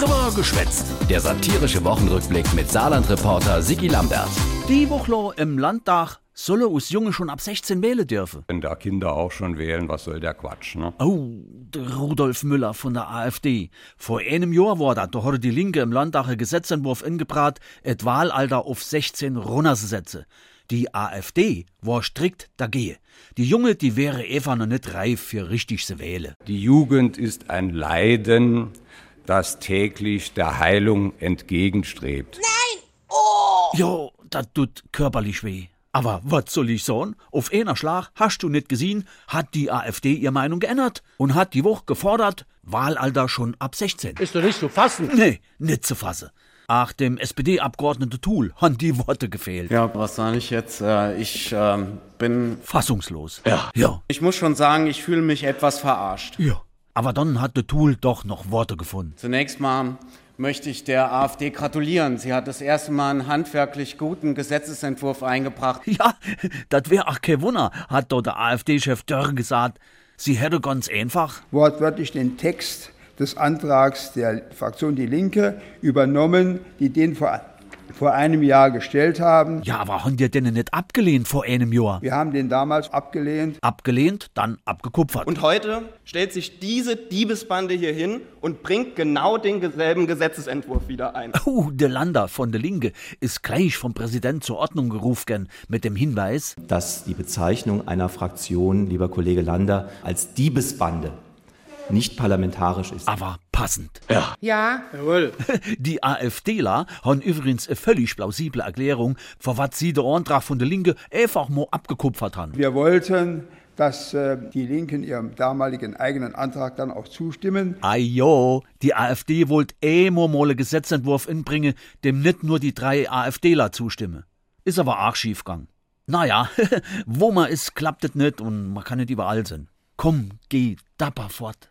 Drüber geschwätzt. Der satirische Wochenrückblick mit Saarland-Reporter Sigi Lambert. Die Woche im Landtag solle us Junge schon ab 16 wählen dürfen. Wenn da Kinder auch schon wählen, was soll der Quatsch, ne? Oh, der Rudolf Müller von der AfD. Vor einem Jahr war das, da hat die Linke im Landtag einen Gesetzentwurf ingebracht, et Wahlalter auf 16 runterzusetzen. Die AfD war strikt dagegen. Die Junge, die wäre einfach noch nicht reif für richtig zu wählen. Die Jugend ist ein Leiden, das täglich der Heilung entgegenstrebt. Jo, das tut körperlich weh. Aber was soll ich sagen? Auf einer Schlag, hast du nicht gesehen, hat die AfD ihre Meinung geändert und hat die Woche gefordert, Wahlalter schon ab 16. Ist doch nicht zu fassen. Nee, nicht zu fassen. Ach, dem SPD-Abgeordneten Thul haben die Worte gefehlt. Ja, was sage ich jetzt? Äh, Ich ähm, bin. Fassungslos. Ja. Ja. Ich muss schon sagen, ich fühle mich etwas verarscht. Ja. Aber dann hat der Thul doch noch Worte gefunden. Zunächst mal möchte ich der AfD gratulieren. Sie hat das erste Mal einen handwerklich guten Gesetzesentwurf eingebracht. Ja, das wär auch kein Wunder, hat dort der AfD-Chef Dörr gesagt. Sie hätte ganz einfach. wortwörtlich den Text des Antrags der Fraktion Die Linke übernommen, die den vor, vor einem Jahr gestellt haben. Ja, aber haben die denn nicht abgelehnt vor einem Jahr? Wir haben den damals abgelehnt. Abgelehnt, dann abgekupfert. Und heute stellt sich diese Diebesbande hier hin und bringt genau denselben Gesetzesentwurf wieder ein. Oh, der Lander von der Linke ist gleich vom Präsident zur Ordnung gerufen mit dem Hinweis, dass die Bezeichnung einer Fraktion, lieber Kollege Lander, als Diebesbande nicht parlamentarisch ist. aber passend. Ja, Jawohl. Die AfDler haben übrigens eine völlig plausible Erklärung, vor was sie der Antrag von der Linke einfach mal abgekupfert haben. Wir wollten, dass äh, die Linken ihrem damaligen eigenen Antrag dann auch zustimmen. Ajo, die AfD wollt eh mal mal einen Gesetzentwurf inbringen, dem nicht nur die drei AfDler zustimmen. Ist aber auch schiefgegangen. Naja, wo man ist, klappt es nicht und man kann nicht überall sein. Komm, geh dapper fort.